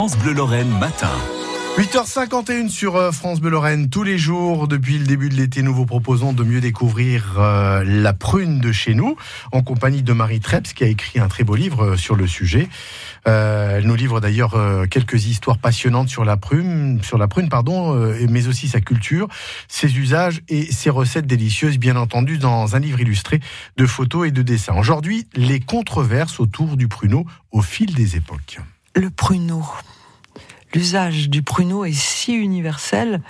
France Bleu Lorraine matin. 8h51 sur euh, France Bleu Lorraine. Tous les jours, depuis le début de l'été, nous vous proposons de mieux découvrir euh, la prune de chez nous, en compagnie de Marie Treps, qui a écrit un très beau livre euh, sur le sujet. elle nous livre d'ailleurs quelques histoires passionnantes sur la prune, sur la prune, pardon, mais aussi sa culture, ses usages et ses recettes délicieuses, bien entendu, dans un livre illustré de photos et de dessins. Aujourd'hui, les controverses autour du pruneau au fil des époques. Le pruneau l'usage du pruneau est si universel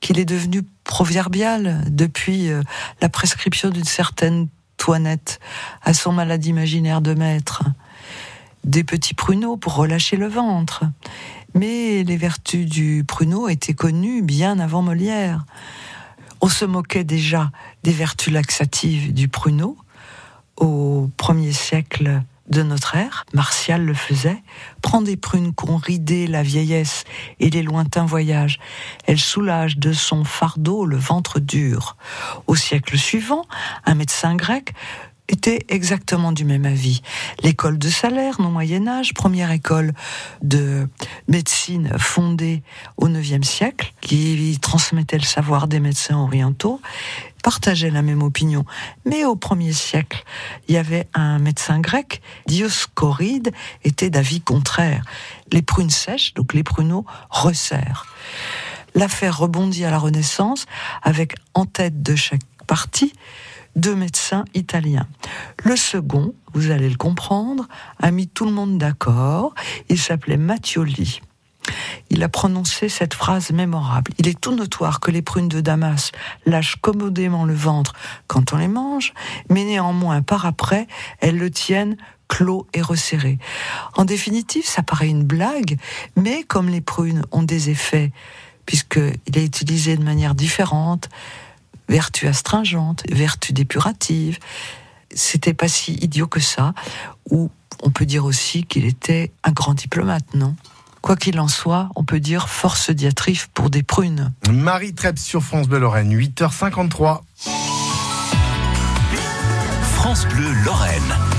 qu'il est devenu proverbial depuis euh, la prescription d'une certaine toinette à son malade imaginaire de maître. Des petits pruneaux pour relâcher le ventre. Mais les vertus du pruneau étaient connues bien avant Molière. On se moquait déjà des vertus laxatives du pruneau. Au premier siècle de notre ère, Martial le faisait, prend des prunes qu'ont ridé la vieillesse et les lointains voyages. Elle soulage de son fardeau le ventre dur. Au siècle suivant, un médecin grec était exactement du même avis. L'école de Salaire, non Moyen Âge, première école de médecine fondée au IXe siècle, qui transmettait le savoir des médecins orientaux, partageait la même opinion. Mais au premier siècle, il y avait un médecin grec, Dioscoride, était d'avis contraire. Les prunes sèches, donc les pruneaux, resserrent. L'affaire rebondit à la Renaissance avec en tête de chaque partie deux médecins italiens. Le second, vous allez le comprendre, a mis tout le monde d'accord. Il s'appelait Mattioli. Il a prononcé cette phrase mémorable. Il est tout notoire que les prunes de Damas lâchent commodément le ventre quand on les mange, mais néanmoins, par après, elles le tiennent clos et resserré. En définitive, ça paraît une blague, mais comme les prunes ont des effets, puisqu'il est utilisé de manière différente, vertu astringente, vertu dépurative. C'était pas si idiot que ça. Ou on peut dire aussi qu'il était un grand diplomate, non? Quoi qu'il en soit, on peut dire force diatrice pour des prunes. Marie Treps sur France Bleu Lorraine, 8h53. France Bleu Lorraine.